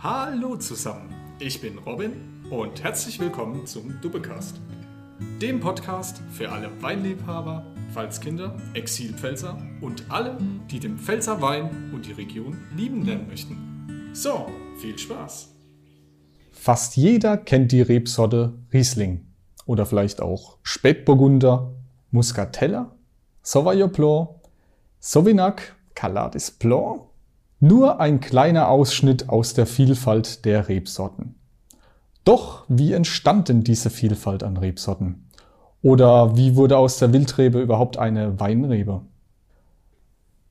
Hallo zusammen, ich bin Robin und herzlich willkommen zum Dubbecast, dem Podcast für alle Weinliebhaber, Pfalzkinder, Exilpfälzer und alle, die den Pfälzer Wein und die Region lieben lernen möchten. So, viel Spaß! Fast jeder kennt die Rebsorte Riesling oder vielleicht auch Spätburgunder, Muscatella, Sauvignon Blanc, Sauvignac, Caladis Blanc nur ein kleiner Ausschnitt aus der Vielfalt der Rebsorten. Doch wie entstand denn diese Vielfalt an Rebsorten? Oder wie wurde aus der Wildrebe überhaupt eine Weinrebe?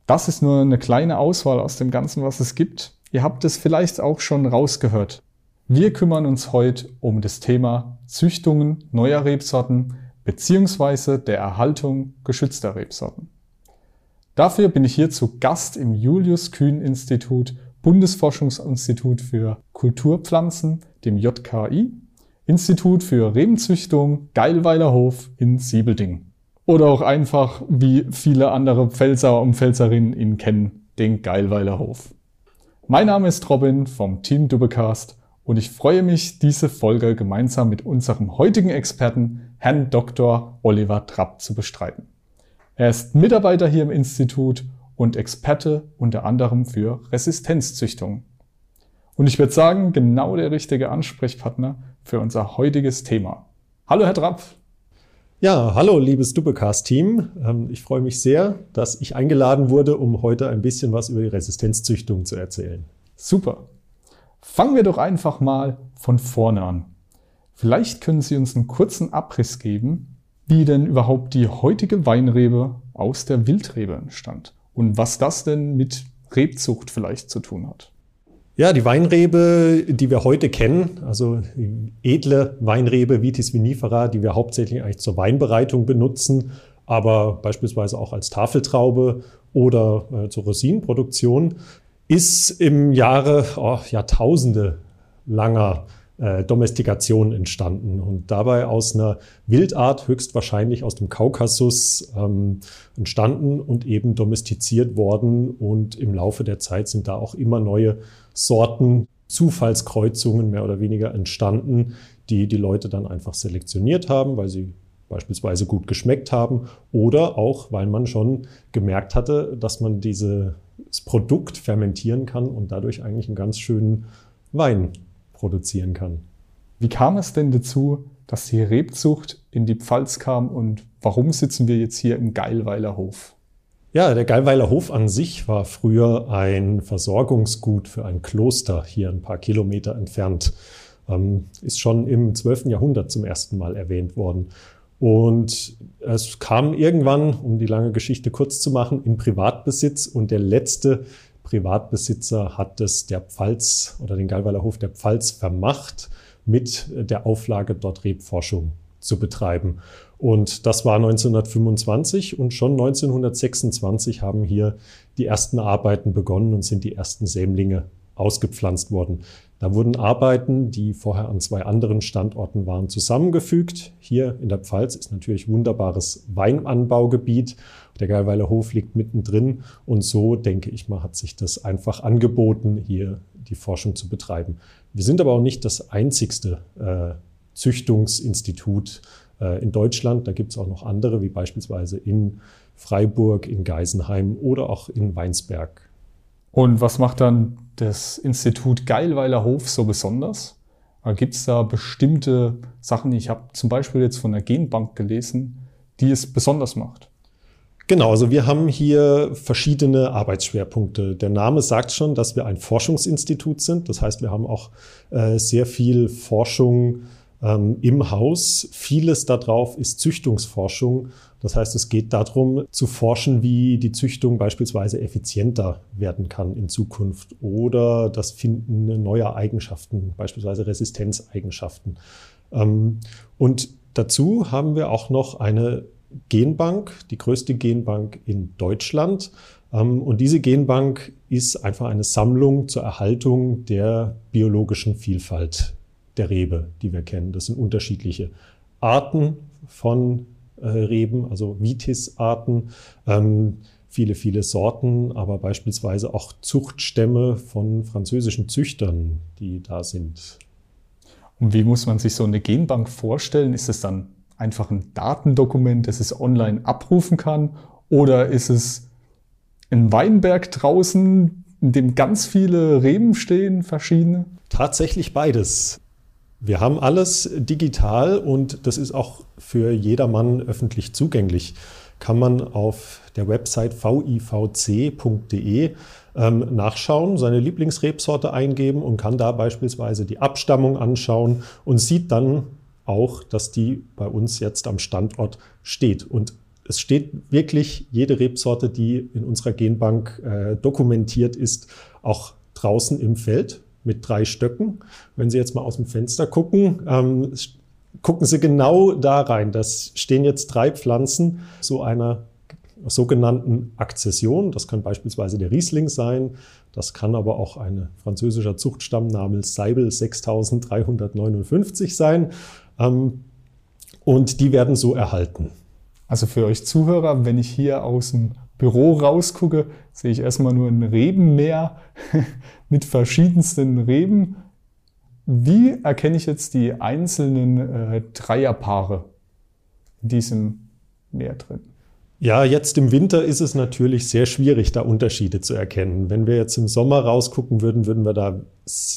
Das ist nur eine kleine Auswahl aus dem Ganzen, was es gibt. Ihr habt es vielleicht auch schon rausgehört. Wir kümmern uns heute um das Thema Züchtungen neuer Rebsorten beziehungsweise der Erhaltung geschützter Rebsorten. Dafür bin ich hier zu Gast im Julius Kühn Institut, Bundesforschungsinstitut für Kulturpflanzen, dem JKI, Institut für Rebenzüchtung, Geilweiler Hof in Siebelding. Oder auch einfach, wie viele andere Pfälzer und Pfälzerinnen ihn kennen, den Geilweiler Hof. Mein Name ist Robin vom Team Dubbecast und ich freue mich, diese Folge gemeinsam mit unserem heutigen Experten, Herrn Dr. Oliver Trapp, zu bestreiten. Er ist Mitarbeiter hier im Institut und Experte unter anderem für Resistenzzüchtung. Und ich würde sagen, genau der richtige Ansprechpartner für unser heutiges Thema. Hallo, Herr Drapf. Ja, hallo, liebes Duppecast-Team. Ähm, ich freue mich sehr, dass ich eingeladen wurde, um heute ein bisschen was über die Resistenzzüchtung zu erzählen. Super. Fangen wir doch einfach mal von vorne an. Vielleicht können Sie uns einen kurzen Abriss geben, wie denn überhaupt die heutige Weinrebe aus der Wildrebe entstand und was das denn mit Rebzucht vielleicht zu tun hat. Ja, die Weinrebe, die wir heute kennen, also edle Weinrebe Vitis vinifera, die wir hauptsächlich eigentlich zur Weinbereitung benutzen, aber beispielsweise auch als Tafeltraube oder äh, zur Rosinenproduktion, ist im Jahre oh, Jahrtausende langer äh, Domestikation entstanden und dabei aus einer Wildart höchstwahrscheinlich aus dem Kaukasus ähm, entstanden und eben domestiziert worden. Und im Laufe der Zeit sind da auch immer neue Sorten, Zufallskreuzungen mehr oder weniger entstanden, die die Leute dann einfach selektioniert haben, weil sie beispielsweise gut geschmeckt haben oder auch, weil man schon gemerkt hatte, dass man dieses Produkt fermentieren kann und dadurch eigentlich einen ganz schönen Wein produzieren kann. Wie kam es denn dazu, dass die Rebzucht in die Pfalz kam und warum sitzen wir jetzt hier im Geilweiler Hof? Ja, der Geilweiler Hof an sich war früher ein Versorgungsgut für ein Kloster hier ein paar Kilometer entfernt. Ähm, ist schon im 12. Jahrhundert zum ersten Mal erwähnt worden. Und es kam irgendwann, um die lange Geschichte kurz zu machen, in Privatbesitz und der letzte Privatbesitzer hat es der Pfalz oder den Gallweiler Hof der Pfalz vermacht, mit der Auflage, dort Rebforschung zu betreiben. Und das war 1925 und schon 1926 haben hier die ersten Arbeiten begonnen und sind die ersten Sämlinge ausgepflanzt worden. Da wurden Arbeiten, die vorher an zwei anderen Standorten waren, zusammengefügt. Hier in der Pfalz ist natürlich wunderbares Weinanbaugebiet. Der Geilweiler Hof liegt mittendrin und so, denke ich mal, hat sich das einfach angeboten, hier die Forschung zu betreiben. Wir sind aber auch nicht das einzigste äh, Züchtungsinstitut äh, in Deutschland. Da gibt es auch noch andere, wie beispielsweise in Freiburg, in Geisenheim oder auch in Weinsberg. Und was macht dann das Institut Geilweiler Hof so besonders? Gibt es da bestimmte Sachen, ich habe zum Beispiel jetzt von der Genbank gelesen, die es besonders macht? Genau, also wir haben hier verschiedene Arbeitsschwerpunkte. Der Name sagt schon, dass wir ein Forschungsinstitut sind. Das heißt, wir haben auch äh, sehr viel Forschung ähm, im Haus. Vieles darauf ist Züchtungsforschung. Das heißt, es geht darum zu forschen, wie die Züchtung beispielsweise effizienter werden kann in Zukunft oder das Finden neuer Eigenschaften, beispielsweise Resistenzeigenschaften. Ähm, und dazu haben wir auch noch eine Genbank, die größte Genbank in Deutschland. Ähm, und diese Genbank ist einfach eine Sammlung zur Erhaltung der biologischen Vielfalt der Rebe, die wir kennen. Das sind unterschiedliche Arten von äh, Reben, also Vitis-Arten. Ähm, viele, viele Sorten, aber beispielsweise auch Zuchtstämme von französischen Züchtern, die da sind. Und wie muss man sich so eine Genbank vorstellen? Ist es dann einfach ein Datendokument, das es online abrufen kann? Oder ist es ein Weinberg draußen, in dem ganz viele Reben stehen, verschiedene? Tatsächlich beides. Wir haben alles digital und das ist auch für jedermann öffentlich zugänglich. Kann man auf der Website vivc.de ähm, nachschauen, seine Lieblingsrebsorte eingeben und kann da beispielsweise die Abstammung anschauen und sieht dann auch, dass die bei uns jetzt am Standort steht. Und es steht wirklich jede Rebsorte, die in unserer Genbank äh, dokumentiert ist, auch draußen im Feld mit drei Stöcken. Wenn Sie jetzt mal aus dem Fenster gucken, ähm, gucken Sie genau da rein. Das stehen jetzt drei Pflanzen so einer sogenannten Akzession. Das kann beispielsweise der Riesling sein. Das kann aber auch ein französischer Zuchtstamm namens Seibel 6359 sein. Ähm, und die werden so erhalten. Also für euch Zuhörer, wenn ich hier aus dem Büro rausgucke, sehe ich erstmal nur ein Rebenmeer mit verschiedensten Reben. Wie erkenne ich jetzt die einzelnen äh, Dreierpaare in diesem Meer drin? Ja, jetzt im Winter ist es natürlich sehr schwierig, da Unterschiede zu erkennen. Wenn wir jetzt im Sommer rausgucken würden, würden wir da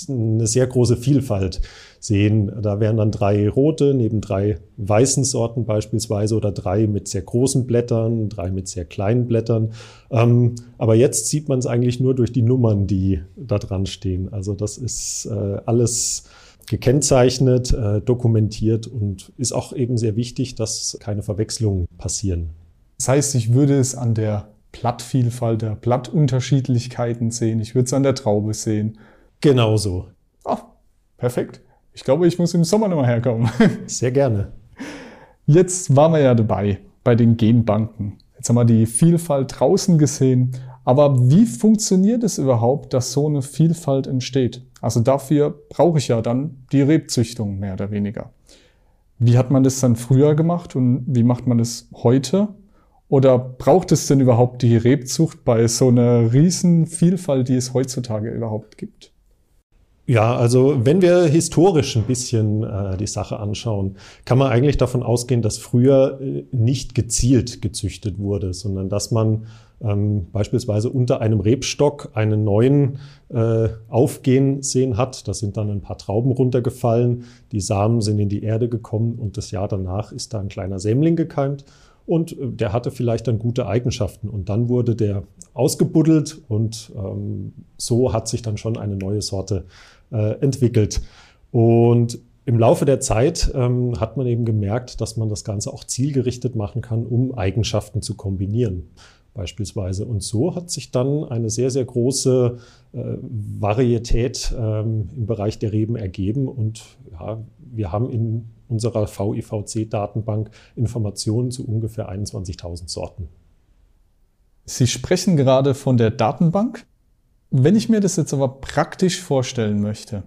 eine sehr große Vielfalt sehen. Da wären dann drei rote neben drei weißen Sorten beispielsweise oder drei mit sehr großen Blättern, drei mit sehr kleinen Blättern. Ähm, aber jetzt sieht man es eigentlich nur durch die Nummern, die da dran stehen. Also das ist äh, alles gekennzeichnet, äh, dokumentiert und ist auch eben sehr wichtig, dass keine Verwechslungen passieren. Das heißt, ich würde es an der Blattvielfalt, der Blattunterschiedlichkeiten sehen. Ich würde es an der Traube sehen. Genauso. Ah, perfekt. Ich glaube, ich muss im Sommer nochmal herkommen. Sehr gerne. Jetzt waren wir ja dabei bei den Genbanken. Jetzt haben wir die Vielfalt draußen gesehen. Aber wie funktioniert es überhaupt, dass so eine Vielfalt entsteht? Also dafür brauche ich ja dann die Rebzüchtung mehr oder weniger. Wie hat man das dann früher gemacht und wie macht man das heute? Oder braucht es denn überhaupt die Rebzucht bei so einer riesen Vielfalt, die es heutzutage überhaupt gibt? Ja, also wenn wir historisch ein bisschen äh, die Sache anschauen, kann man eigentlich davon ausgehen, dass früher äh, nicht gezielt gezüchtet wurde, sondern dass man ähm, beispielsweise unter einem Rebstock einen neuen äh, aufgehen sehen hat. Da sind dann ein paar Trauben runtergefallen, die Samen sind in die Erde gekommen und das Jahr danach ist da ein kleiner Sämling gekeimt und äh, der hatte vielleicht dann gute Eigenschaften und dann wurde der ausgebuddelt und ähm, so hat sich dann schon eine neue Sorte äh, entwickelt. Und im Laufe der Zeit ähm, hat man eben gemerkt, dass man das Ganze auch zielgerichtet machen kann, um Eigenschaften zu kombinieren beispielsweise. Und so hat sich dann eine sehr, sehr große äh, Varietät ähm, im Bereich der Reben ergeben. Und ja, wir haben in unserer VIVC-Datenbank Informationen zu ungefähr 21.000 Sorten. Sie sprechen gerade von der Datenbank. Wenn ich mir das jetzt aber praktisch vorstellen möchte,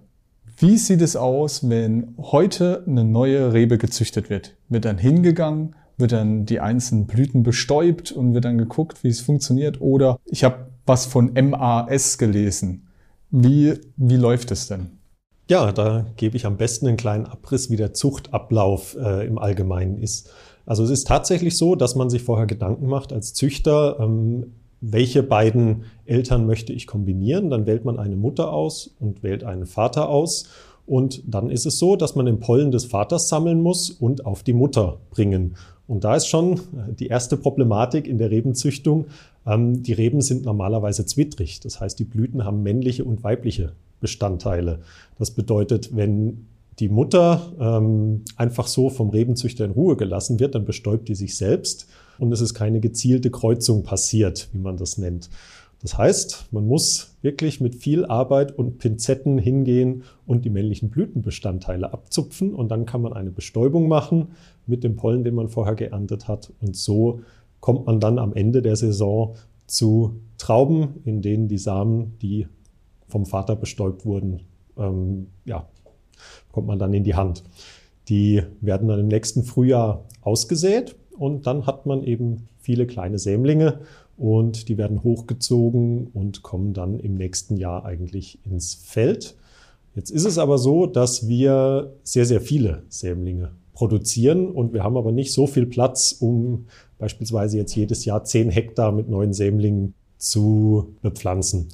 wie sieht es aus, wenn heute eine neue Rebe gezüchtet wird? Wird dann hingegangen, wird dann die einzelnen Blüten bestäubt und wird dann geguckt, wie es funktioniert? Oder ich habe was von MAS gelesen. Wie, wie läuft es denn? Ja, da gebe ich am besten einen kleinen Abriss, wie der Zuchtablauf äh, im Allgemeinen ist. Also es ist tatsächlich so, dass man sich vorher Gedanken macht als Züchter, ähm, welche beiden Eltern möchte ich kombinieren. Dann wählt man eine Mutter aus und wählt einen Vater aus. Und dann ist es so, dass man den Pollen des Vaters sammeln muss und auf die Mutter bringen. Und da ist schon die erste Problematik in der Rebenzüchtung. Ähm, die Reben sind normalerweise zwittrig. Das heißt, die Blüten haben männliche und weibliche Bestandteile. Das bedeutet, wenn die Mutter ähm, einfach so vom Rebenzüchter in Ruhe gelassen wird, dann bestäubt die sich selbst und es ist keine gezielte Kreuzung passiert, wie man das nennt. Das heißt, man muss wirklich mit viel Arbeit und Pinzetten hingehen und die männlichen Blütenbestandteile abzupfen und dann kann man eine Bestäubung machen mit dem Pollen, den man vorher geerntet hat und so kommt man dann am Ende der Saison zu Trauben, in denen die Samen, die vom Vater bestäubt wurden, ähm, ja, kommt man dann in die Hand. Die werden dann im nächsten Frühjahr ausgesät und dann hat man eben viele kleine Sämlinge und die werden hochgezogen und kommen dann im nächsten Jahr eigentlich ins Feld. Jetzt ist es aber so, dass wir sehr, sehr viele Sämlinge produzieren und wir haben aber nicht so viel Platz, um beispielsweise jetzt jedes Jahr 10 Hektar mit neuen Sämlingen zu bepflanzen.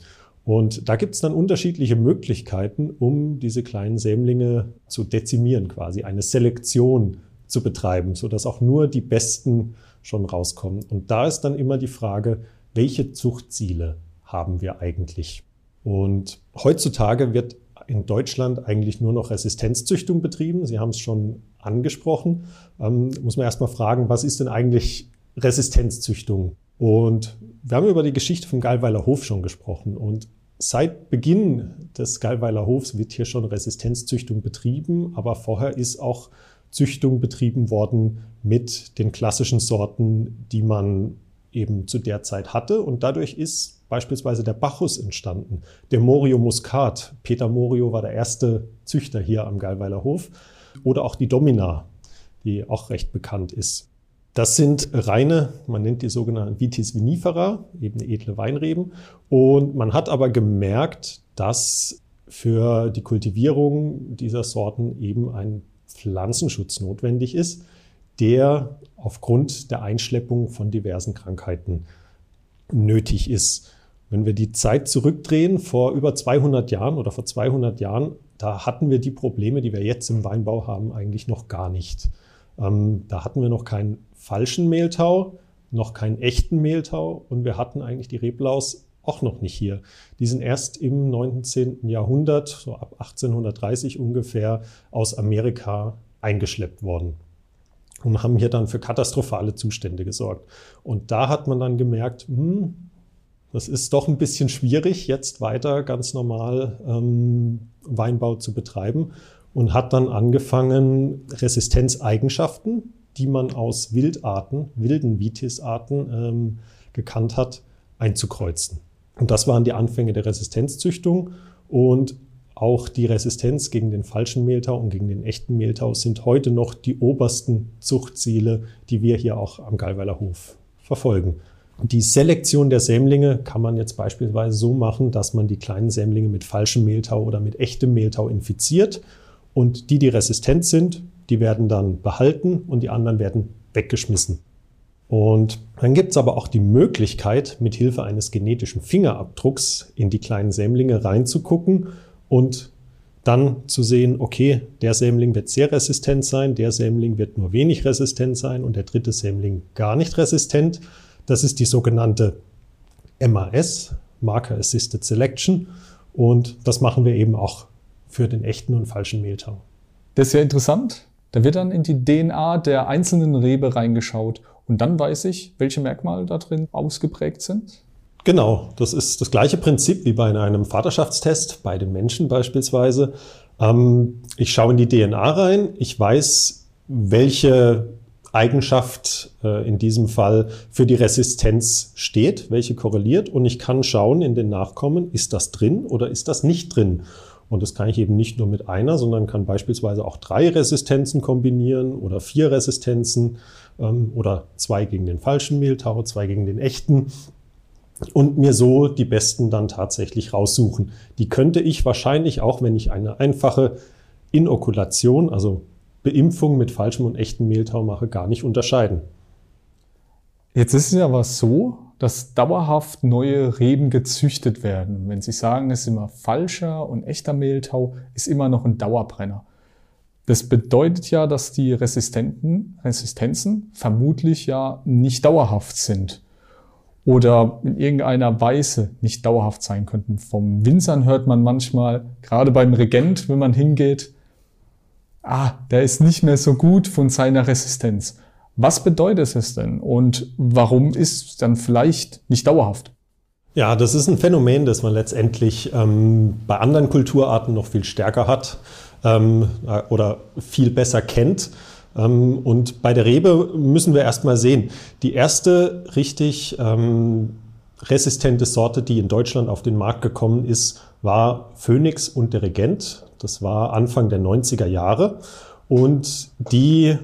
Und da gibt es dann unterschiedliche Möglichkeiten, um diese kleinen Sämlinge zu dezimieren, quasi eine Selektion zu betreiben, sodass auch nur die besten schon rauskommen. Und da ist dann immer die Frage, welche Zuchtziele haben wir eigentlich? Und heutzutage wird in Deutschland eigentlich nur noch Resistenzzüchtung betrieben. Sie haben es schon angesprochen. Ähm, muss man erstmal fragen, was ist denn eigentlich Resistenzzüchtung? Und wir haben über die Geschichte vom Gallweiler Hof schon gesprochen. Und seit Beginn des Gallweiler Hofs wird hier schon Resistenzzüchtung betrieben, aber vorher ist auch Züchtung betrieben worden mit den klassischen Sorten, die man eben zu der Zeit hatte. Und dadurch ist beispielsweise der Bacchus entstanden, der Morio Muscat. Peter Morio war der erste Züchter hier am Gallweiler Hof. Oder auch die Domina, die auch recht bekannt ist. Das sind reine, man nennt die sogenannten Vitis vinifera, eben edle Weinreben. Und man hat aber gemerkt, dass für die Kultivierung dieser Sorten eben ein Pflanzenschutz notwendig ist, der aufgrund der Einschleppung von diversen Krankheiten nötig ist. Wenn wir die Zeit zurückdrehen, vor über 200 Jahren oder vor 200 Jahren, da hatten wir die Probleme, die wir jetzt im Weinbau haben, eigentlich noch gar nicht. Ähm, da hatten wir noch keinen falschen Mehltau, noch keinen echten Mehltau und wir hatten eigentlich die Reblaus auch noch nicht hier. Die sind erst im 19. Jahrhundert, so ab 1830 ungefähr, aus Amerika eingeschleppt worden und haben hier dann für katastrophale Zustände gesorgt. Und da hat man dann gemerkt, hm, das ist doch ein bisschen schwierig, jetzt weiter ganz normal ähm, Weinbau zu betreiben und hat dann angefangen, Resistenzeigenschaften, die man aus Wildarten, wilden Vitis-Arten ähm, gekannt hat, einzukreuzen. Und das waren die Anfänge der Resistenzzüchtung und auch die Resistenz gegen den falschen Mehltau und gegen den echten Mehltau sind heute noch die obersten Zuchtziele, die wir hier auch am Gallweiler Hof verfolgen. Die Selektion der Sämlinge kann man jetzt beispielsweise so machen, dass man die kleinen Sämlinge mit falschem Mehltau oder mit echtem Mehltau infiziert und die, die resistent sind, die werden dann behalten und die anderen werden weggeschmissen. Und dann gibt es aber auch die Möglichkeit, mit Hilfe eines genetischen Fingerabdrucks in die kleinen Sämlinge reinzugucken und dann zu sehen, okay, der Sämling wird sehr resistent sein, der Sämling wird nur wenig resistent sein und der dritte Sämling gar nicht resistent. Das ist die sogenannte MAS, Marker Assisted Selection. Und das machen wir eben auch für den echten und falschen Mehltau. Das ist ja interessant. Da wird dann in die DNA der einzelnen Rebe reingeschaut und dann weiß ich, welche Merkmale da drin ausgeprägt sind. Genau, das ist das gleiche Prinzip wie bei einem Vaterschaftstest, bei den Menschen beispielsweise. Ähm, ich schaue in die DNA rein, ich weiß, welche Eigenschaft äh, in diesem Fall für die Resistenz steht, welche korreliert und ich kann schauen in den Nachkommen, ist das drin oder ist das nicht drin. Und das kann ich eben nicht nur mit einer, sondern kann beispielsweise auch drei Resistenzen kombinieren oder vier Resistenzen ähm, oder zwei gegen den falschen Mehltau, zwei gegen den echten und mir so die besten dann tatsächlich raussuchen. Die könnte ich wahrscheinlich auch, wenn ich eine einfache Inokulation, also Beimpfung mit falschem und echtem Mehltau mache, gar nicht unterscheiden. Jetzt ist es aber so, dass dauerhaft neue Reben gezüchtet werden. wenn Sie sagen, es ist immer falscher und echter Mehltau, ist immer noch ein Dauerbrenner. Das bedeutet ja, dass die Resistenten, Resistenzen vermutlich ja nicht dauerhaft sind oder in irgendeiner Weise nicht dauerhaft sein könnten. Vom Winzern hört man manchmal, gerade beim Regent, wenn man hingeht, ah, der ist nicht mehr so gut von seiner Resistenz. Was bedeutet es denn und warum ist es dann vielleicht nicht dauerhaft? Ja, das ist ein Phänomen, das man letztendlich ähm, bei anderen Kulturarten noch viel stärker hat ähm, äh, oder viel besser kennt. Ähm, und bei der Rebe müssen wir erstmal sehen, die erste richtig ähm, resistente Sorte, die in Deutschland auf den Markt gekommen ist, war Phoenix und der Regent. Das war Anfang der 90er Jahre. Und die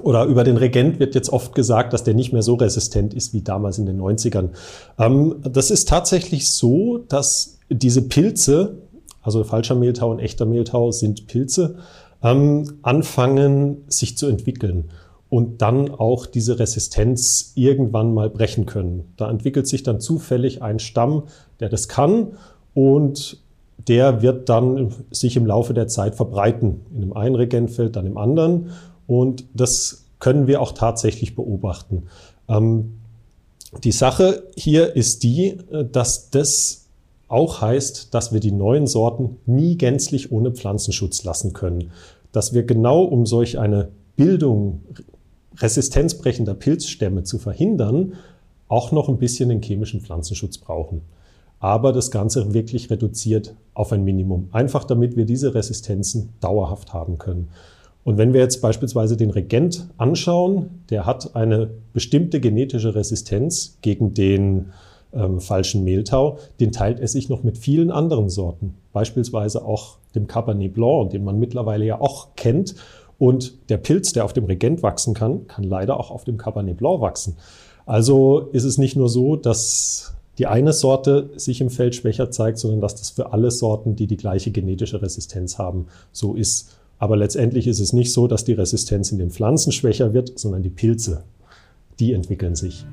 oder über den Regent wird jetzt oft gesagt, dass der nicht mehr so resistent ist wie damals in den 90ern. Ähm, das ist tatsächlich so, dass diese Pilze, also falscher Mehltau und echter Mehltau sind Pilze, ähm, anfangen sich zu entwickeln und dann auch diese Resistenz irgendwann mal brechen können. Da entwickelt sich dann zufällig ein Stamm, der das kann und der wird dann sich im Laufe der Zeit verbreiten. In dem einen Regentfeld, dann im anderen. Und das können wir auch tatsächlich beobachten. Ähm, die Sache hier ist die, äh, dass das auch heißt, dass wir die neuen Sorten nie gänzlich ohne Pflanzenschutz lassen können. Dass wir genau um solch eine Bildung resistenzbrechender Pilzstämme zu verhindern, auch noch ein bisschen den chemischen Pflanzenschutz brauchen. Aber das Ganze wirklich reduziert auf ein Minimum. Einfach damit wir diese Resistenzen dauerhaft haben können. Und wenn wir jetzt beispielsweise den Regent anschauen, der hat eine bestimmte genetische Resistenz gegen den ähm, falschen Mehltau, den teilt er sich noch mit vielen anderen Sorten, beispielsweise auch dem Cabernet Blanc, den man mittlerweile ja auch kennt. Und der Pilz, der auf dem Regent wachsen kann, kann leider auch auf dem Cabernet Blanc wachsen. Also ist es nicht nur so, dass die eine Sorte sich im Feld schwächer zeigt, sondern dass das für alle Sorten, die die gleiche genetische Resistenz haben, so ist. Aber letztendlich ist es nicht so, dass die Resistenz in den Pflanzen schwächer wird, sondern die Pilze, die entwickeln sich.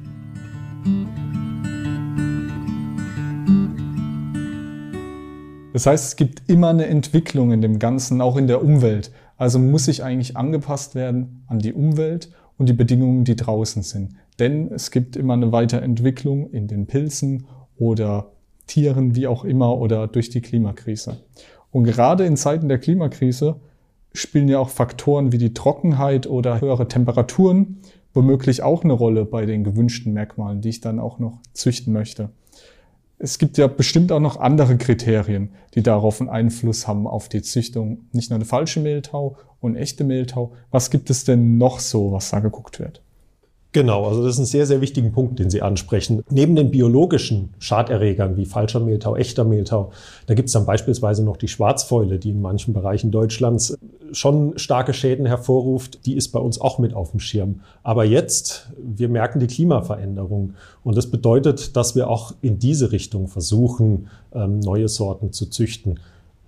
Das heißt, es gibt immer eine Entwicklung in dem Ganzen, auch in der Umwelt. Also muss sich eigentlich angepasst werden an die Umwelt und die Bedingungen, die draußen sind. Denn es gibt immer eine Weiterentwicklung in den Pilzen oder Tieren, wie auch immer, oder durch die Klimakrise. Und gerade in Zeiten der Klimakrise spielen ja auch Faktoren wie die Trockenheit oder höhere Temperaturen womöglich auch eine Rolle bei den gewünschten Merkmalen, die ich dann auch noch züchten möchte. Es gibt ja bestimmt auch noch andere Kriterien, die darauf einen Einfluss haben auf die Züchtung. Nicht nur eine falsche Mehltau und echte Mehltau. Was gibt es denn noch so, was da geguckt wird? Genau, also das ist ein sehr, sehr wichtigen Punkt, den Sie ansprechen. Neben den biologischen Schaderregern wie falscher Mehltau, echter Mehltau, da gibt es dann beispielsweise noch die Schwarzfäule, die in manchen Bereichen Deutschlands schon starke Schäden hervorruft. Die ist bei uns auch mit auf dem Schirm. Aber jetzt, wir merken die Klimaveränderung und das bedeutet, dass wir auch in diese Richtung versuchen, ähm, neue Sorten zu züchten.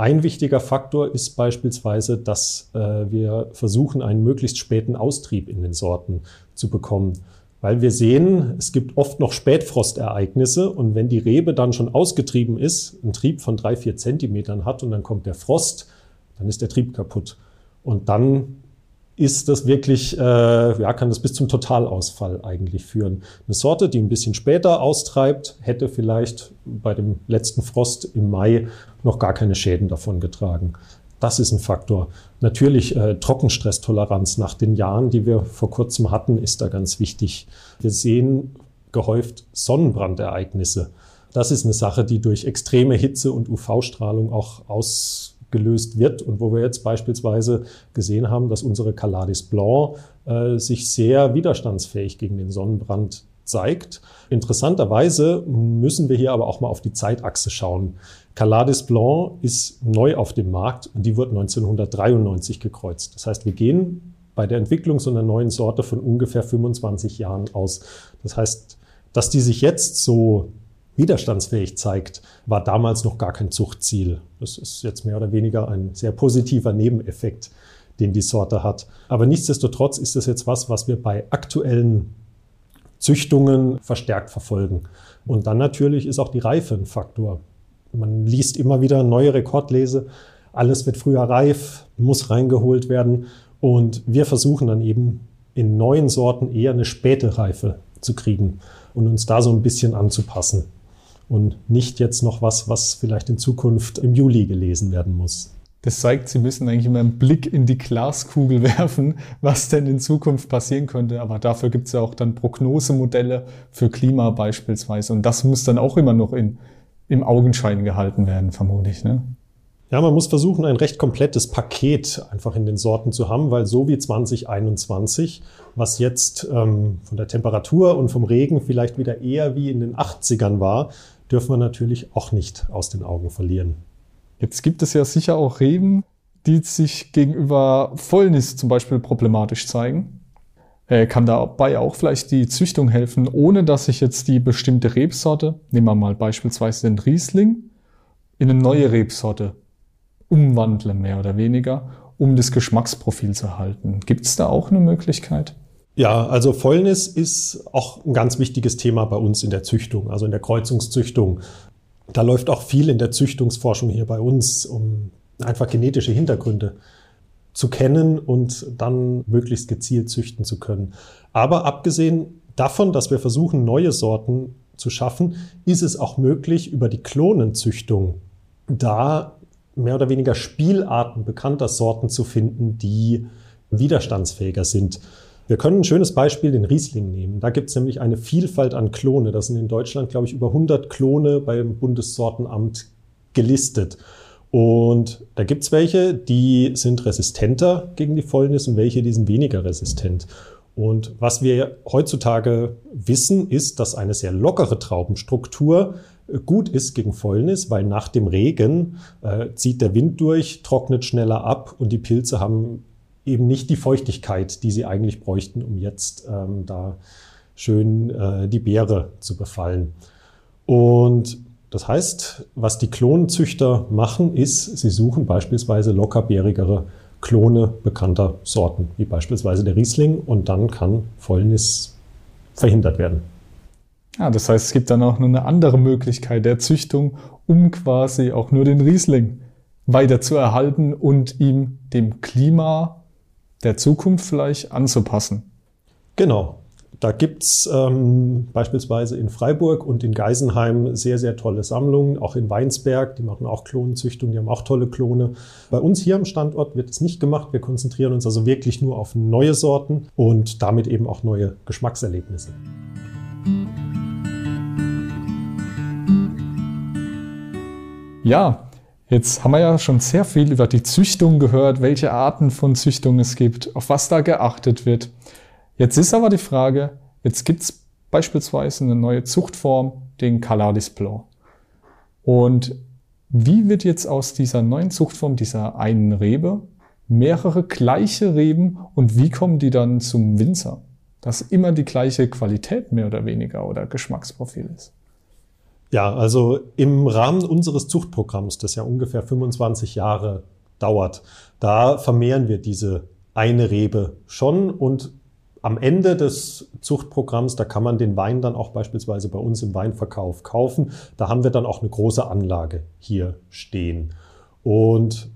Ein wichtiger Faktor ist beispielsweise, dass äh, wir versuchen, einen möglichst späten Austrieb in den Sorten zu bekommen. Weil wir sehen, es gibt oft noch Spätfrostereignisse und wenn die Rebe dann schon ausgetrieben ist, einen Trieb von drei, vier Zentimetern hat und dann kommt der Frost, dann ist der Trieb kaputt. Und dann ist das wirklich, äh, ja, kann das bis zum Totalausfall eigentlich führen. Eine Sorte, die ein bisschen später austreibt, hätte vielleicht bei dem letzten Frost im Mai noch gar keine Schäden davon getragen. Das ist ein Faktor. Natürlich äh, Trockenstresstoleranz nach den Jahren, die wir vor kurzem hatten, ist da ganz wichtig. Wir sehen gehäuft Sonnenbrandereignisse. Das ist eine Sache, die durch extreme Hitze und UV-Strahlung auch aus gelöst wird und wo wir jetzt beispielsweise gesehen haben, dass unsere Caladis Blanc äh, sich sehr widerstandsfähig gegen den Sonnenbrand zeigt. Interessanterweise müssen wir hier aber auch mal auf die Zeitachse schauen. Caladis Blanc ist neu auf dem Markt und die wurde 1993 gekreuzt. Das heißt, wir gehen bei der Entwicklung so einer neuen Sorte von ungefähr 25 Jahren aus. Das heißt, dass die sich jetzt so widerstandsfähig zeigt, war damals noch gar kein Zuchtziel. Das ist jetzt mehr oder weniger ein sehr positiver Nebeneffekt, den die Sorte hat. Aber nichtsdestotrotz ist das jetzt was, was wir bei aktuellen Züchtungen verstärkt verfolgen. Und dann natürlich ist auch die Reife ein Faktor. Man liest immer wieder neue Rekordlese. Alles wird früher reif, muss reingeholt werden. Und wir versuchen dann eben in neuen Sorten eher eine späte Reife zu kriegen und uns da so ein bisschen anzupassen und nicht jetzt noch was, was vielleicht in Zukunft im Juli gelesen werden muss. Das zeigt, Sie müssen eigentlich immer einen Blick in die Glaskugel werfen, was denn in Zukunft passieren könnte. Aber dafür gibt es ja auch dann Prognosemodelle für Klima beispielsweise. Und das muss dann auch immer noch in, im Augenschein gehalten werden, vermutlich. Ne? Ja, man muss versuchen, ein recht komplettes Paket einfach in den Sorten zu haben, weil so wie 2021, was jetzt ähm, von der Temperatur und vom Regen vielleicht wieder eher wie in den 80ern war, dürfen wir natürlich auch nicht aus den Augen verlieren. Jetzt gibt es ja sicher auch Reben, die sich gegenüber Fäulnis zum Beispiel problematisch zeigen. Äh, kann dabei auch vielleicht die Züchtung helfen, ohne dass ich jetzt die bestimmte Rebsorte, nehmen wir mal beispielsweise den Riesling, in eine neue Rebsorte umwandle, mehr oder weniger, um das Geschmacksprofil zu erhalten. Gibt es da auch eine Möglichkeit? Ja, also Fäulnis ist auch ein ganz wichtiges Thema bei uns in der Züchtung, also in der Kreuzungszüchtung. Da läuft auch viel in der Züchtungsforschung hier bei uns, um einfach genetische Hintergründe zu kennen und dann möglichst gezielt züchten zu können. Aber abgesehen davon, dass wir versuchen, neue Sorten zu schaffen, ist es auch möglich, über die Klonenzüchtung da mehr oder weniger Spielarten bekannter Sorten zu finden, die widerstandsfähiger sind. Wir können ein schönes Beispiel den Riesling nehmen. Da gibt es nämlich eine Vielfalt an Klone. Das sind in Deutschland, glaube ich, über 100 Klone beim Bundessortenamt gelistet. Und da gibt es welche, die sind resistenter gegen die Fäulnis und welche, die sind weniger resistent. Und was wir heutzutage wissen, ist, dass eine sehr lockere Traubenstruktur äh, gut ist gegen Fäulnis, weil nach dem Regen äh, zieht der Wind durch, trocknet schneller ab und die Pilze haben eben nicht die Feuchtigkeit, die sie eigentlich bräuchten, um jetzt ähm, da schön äh, die Beere zu befallen. Und das heißt, was die Klonenzüchter machen, ist, sie suchen beispielsweise lockerbeerigere Klone bekannter Sorten, wie beispielsweise der Riesling, und dann kann Fäulnis verhindert werden. Ja, das heißt, es gibt dann auch nur eine andere Möglichkeit der Züchtung, um quasi auch nur den Riesling weiter zu erhalten und ihm dem Klima der Zukunft vielleicht anzupassen. Genau. Da gibt's ähm, beispielsweise in Freiburg und in Geisenheim sehr, sehr tolle Sammlungen, auch in Weinsberg, die machen auch Klonenzüchtung, die haben auch tolle Klone. Bei uns hier am Standort wird es nicht gemacht. Wir konzentrieren uns also wirklich nur auf neue Sorten und damit eben auch neue Geschmackserlebnisse. Ja, jetzt haben wir ja schon sehr viel über die Züchtung gehört, welche Arten von Züchtung es gibt, auf was da geachtet wird. Jetzt ist aber die Frage, jetzt gibt es beispielsweise eine neue Zuchtform, den Calalis Blanc. Und wie wird jetzt aus dieser neuen Zuchtform, dieser einen Rebe, mehrere gleiche Reben und wie kommen die dann zum Winzer? Dass immer die gleiche Qualität mehr oder weniger oder Geschmacksprofil ist. Ja, also im Rahmen unseres Zuchtprogramms, das ja ungefähr 25 Jahre dauert, da vermehren wir diese eine Rebe schon und am Ende des Zuchtprogramms, da kann man den Wein dann auch beispielsweise bei uns im Weinverkauf kaufen. Da haben wir dann auch eine große Anlage hier stehen. Und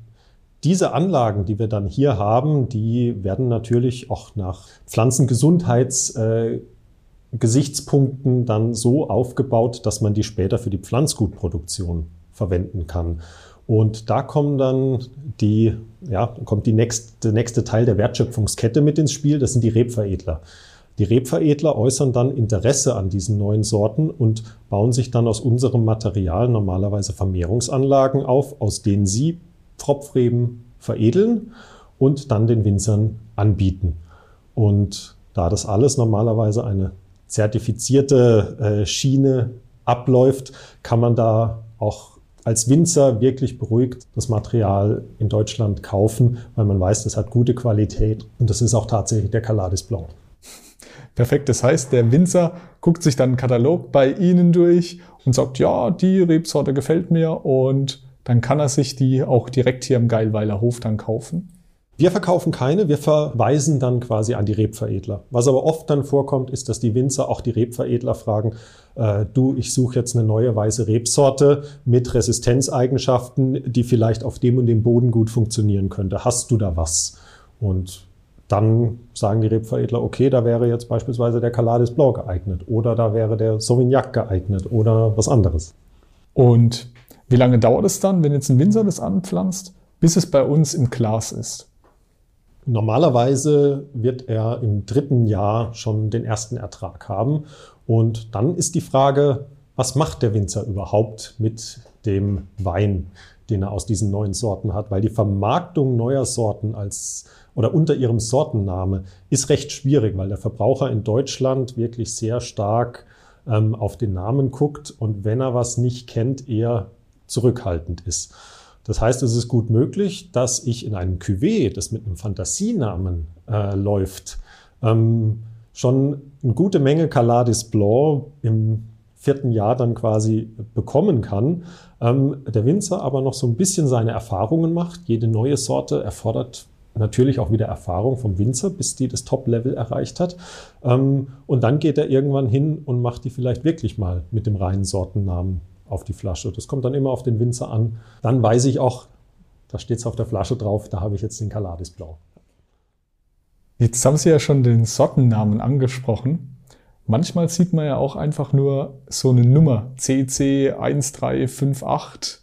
diese Anlagen, die wir dann hier haben, die werden natürlich auch nach Pflanzengesundheitsgesichtspunkten äh, dann so aufgebaut, dass man die später für die Pflanzgutproduktion verwenden kann. Und da kommen dann die, ja, kommt die nächste, der nächste Teil der Wertschöpfungskette mit ins Spiel. Das sind die Rebveredler. Die Rebveredler äußern dann Interesse an diesen neuen Sorten und bauen sich dann aus unserem Material normalerweise Vermehrungsanlagen auf, aus denen sie Pfropfreben veredeln und dann den Winzern anbieten. Und da das alles normalerweise eine zertifizierte äh, Schiene abläuft, kann man da auch als Winzer wirklich beruhigt das Material in Deutschland kaufen, weil man weiß, das hat gute Qualität und das ist auch tatsächlich der Calades Blanc. Perfekt. Das heißt, der Winzer guckt sich dann einen Katalog bei Ihnen durch und sagt, ja, die Rebsorte gefällt mir und dann kann er sich die auch direkt hier im Geilweiler Hof dann kaufen. Wir verkaufen keine, wir verweisen dann quasi an die Rebveredler. Was aber oft dann vorkommt, ist, dass die Winzer auch die Rebveredler fragen, äh, du, ich suche jetzt eine neue weiße Rebsorte mit Resistenzeigenschaften, die vielleicht auf dem und dem Boden gut funktionieren könnte. Hast du da was? Und dann sagen die Rebveredler, okay, da wäre jetzt beispielsweise der Calades Blanc geeignet oder da wäre der Sauvignac geeignet oder was anderes. Und wie lange dauert es dann, wenn jetzt ein Winzer das anpflanzt, bis es bei uns im Glas ist? Normalerweise wird er im dritten Jahr schon den ersten Ertrag haben. Und dann ist die Frage, was macht der Winzer überhaupt mit dem Wein, den er aus diesen neuen Sorten hat? Weil die Vermarktung neuer Sorten als oder unter ihrem Sortenname ist recht schwierig, weil der Verbraucher in Deutschland wirklich sehr stark ähm, auf den Namen guckt und wenn er was nicht kennt, eher zurückhaltend ist. Das heißt, es ist gut möglich, dass ich in einem Cuvée, das mit einem Fantasienamen äh, läuft, ähm, schon eine gute Menge Caladis Blanc im vierten Jahr dann quasi bekommen kann. Ähm, der Winzer aber noch so ein bisschen seine Erfahrungen macht. Jede neue Sorte erfordert natürlich auch wieder Erfahrung vom Winzer, bis die das Top-Level erreicht hat. Ähm, und dann geht er irgendwann hin und macht die vielleicht wirklich mal mit dem reinen Sortennamen auf die Flasche. Das kommt dann immer auf den Winzer an. Dann weiß ich auch, da steht es auf der Flasche drauf, da habe ich jetzt den Caladis Blau. Jetzt haben Sie ja schon den Sortennamen angesprochen. Manchmal sieht man ja auch einfach nur so eine Nummer, CC1358.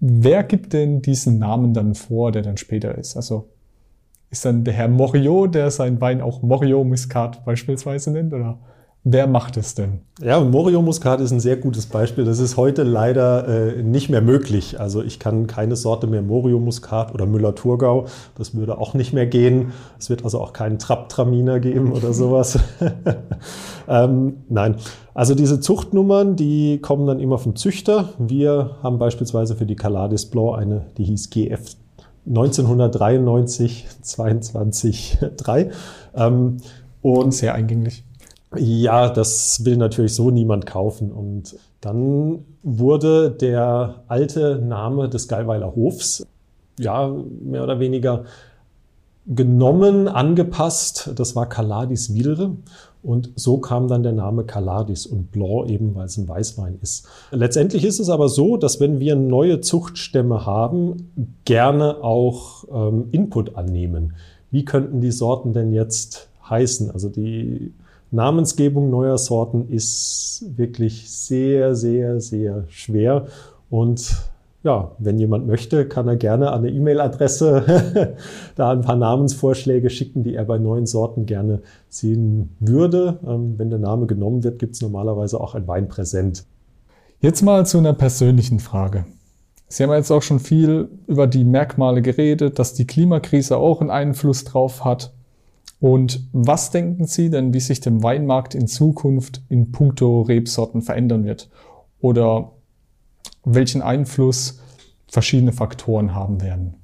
Wer gibt denn diesen Namen dann vor, der dann später ist? Also ist dann der Herr Moriot, der seinen Wein auch Moriot Muscat beispielsweise nennt? Oder wer macht es denn? Ja, Moriot Muscat ist ein sehr gutes Beispiel. Das ist heute leider äh, nicht mehr möglich. Also ich kann keine Sorte mehr Moriot Muscat oder Müller-Thurgau. Das würde auch nicht mehr gehen. Es wird also auch keinen Trapp-Traminer geben oder sowas. ähm, nein. Also diese Zuchtnummern, die kommen dann immer vom Züchter. Wir haben beispielsweise für die Caladis Blanc eine, die hieß GF 1993, 22, 3. Ähm, und sehr eingänglich. Ja, das will natürlich so niemand kaufen. Und dann wurde der alte Name des Gallweiler Hofs, ja, mehr oder weniger genommen, angepasst. Das war Caladis Wilre. Und so kam dann der Name Caladis und Blanc eben, weil es ein Weißwein ist. Letztendlich ist es aber so, dass wenn wir neue Zuchtstämme haben, gerne auch ähm, Input annehmen. Wie könnten die Sorten denn jetzt heißen? Also die Namensgebung neuer Sorten ist wirklich sehr, sehr, sehr schwer und ja, wenn jemand möchte, kann er gerne an eine E-Mail-Adresse da ein paar Namensvorschläge schicken, die er bei neuen Sorten gerne sehen würde. Ähm, wenn der Name genommen wird, gibt es normalerweise auch ein Weinpräsent. Jetzt mal zu einer persönlichen Frage. Sie haben jetzt auch schon viel über die Merkmale geredet, dass die Klimakrise auch einen Einfluss drauf hat. Und was denken Sie denn, wie sich der Weinmarkt in Zukunft in puncto Rebsorten verändern wird? Oder welchen Einfluss verschiedene Faktoren haben werden.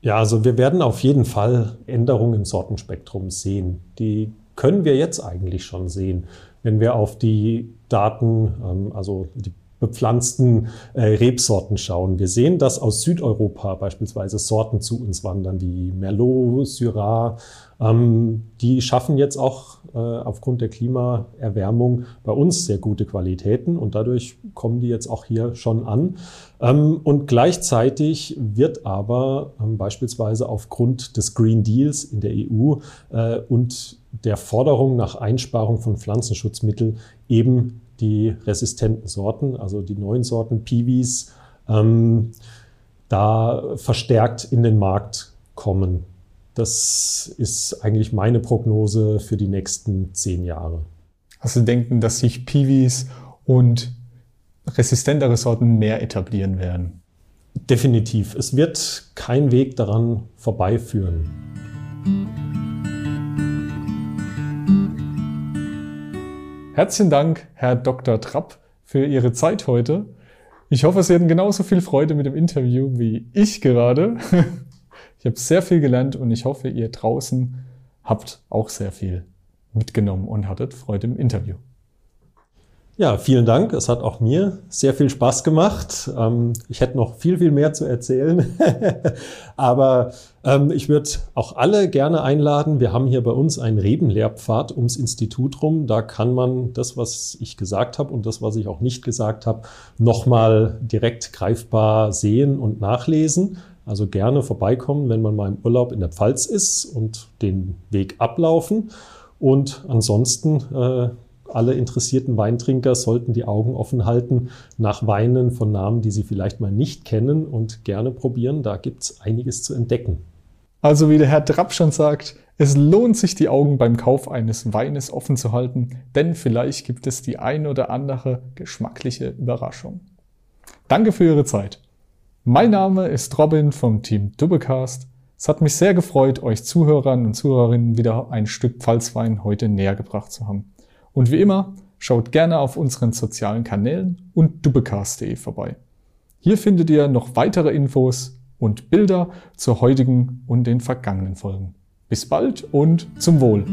Ja, also wir werden auf jeden Fall Änderungen im Sortenspektrum sehen. Die können wir jetzt eigentlich schon sehen, wenn wir auf die Daten, ähm, also die bepflanzten äh, Rebsorten schauen. Wir sehen, dass aus Südeuropa beispielsweise Sorten zu uns wandern, wie Merlot, Syrah. Ähm, die schaffen jetzt auch äh, aufgrund der Klimaerwärmung bei uns sehr gute Qualitäten und dadurch kommen die jetzt auch hier schon an. Ähm, und gleichzeitig wird aber ähm, beispielsweise aufgrund des Green Deals in der EU äh, und der Forderung nach Einsparung von Pflanzenschutzmitteln eben die resistenten Sorten, also die neuen Sorten Piwis, ähm, da verstärkt in den Markt kommen. Das ist eigentlich meine Prognose für die nächsten zehn Jahre. Also denken, dass sich Piwis und resistentere Sorten mehr etablieren werden? Definitiv. Es wird kein Weg daran vorbeiführen. Herzlichen Dank, Herr Dr. Trapp, für Ihre Zeit heute. Ich hoffe, Sie hatten genauso viel Freude mit dem Interview wie ich gerade. Ich habe sehr viel gelernt und ich hoffe, ihr draußen habt auch sehr viel mitgenommen und hattet Freude im Interview. Ja, vielen Dank. Es hat auch mir sehr viel Spaß gemacht. Ähm, ich hätte noch viel, viel mehr zu erzählen. Aber ähm, ich würde auch alle gerne einladen. Wir haben hier bei uns einen Rebenlehrpfad ums Institut rum. Da kann man das, was ich gesagt habe und das, was ich auch nicht gesagt habe, nochmal direkt greifbar sehen und nachlesen. Also gerne vorbeikommen, wenn man mal im Urlaub in der Pfalz ist und den Weg ablaufen. Und ansonsten äh, alle interessierten Weintrinker sollten die Augen offen halten nach Weinen von Namen, die sie vielleicht mal nicht kennen und gerne probieren. Da gibt es einiges zu entdecken. Also wie der Herr Trapp schon sagt, es lohnt sich, die Augen beim Kauf eines Weines offen zu halten, denn vielleicht gibt es die ein oder andere geschmackliche Überraschung. Danke für Ihre Zeit. Mein Name ist Robin vom Team Dubbecast. Es hat mich sehr gefreut, euch Zuhörern und Zuhörerinnen wieder ein Stück Pfalzwein heute näher gebracht zu haben. Und wie immer, schaut gerne auf unseren sozialen Kanälen und dubbecast.de vorbei. Hier findet ihr noch weitere Infos und Bilder zur heutigen und den vergangenen Folgen. Bis bald und zum Wohl!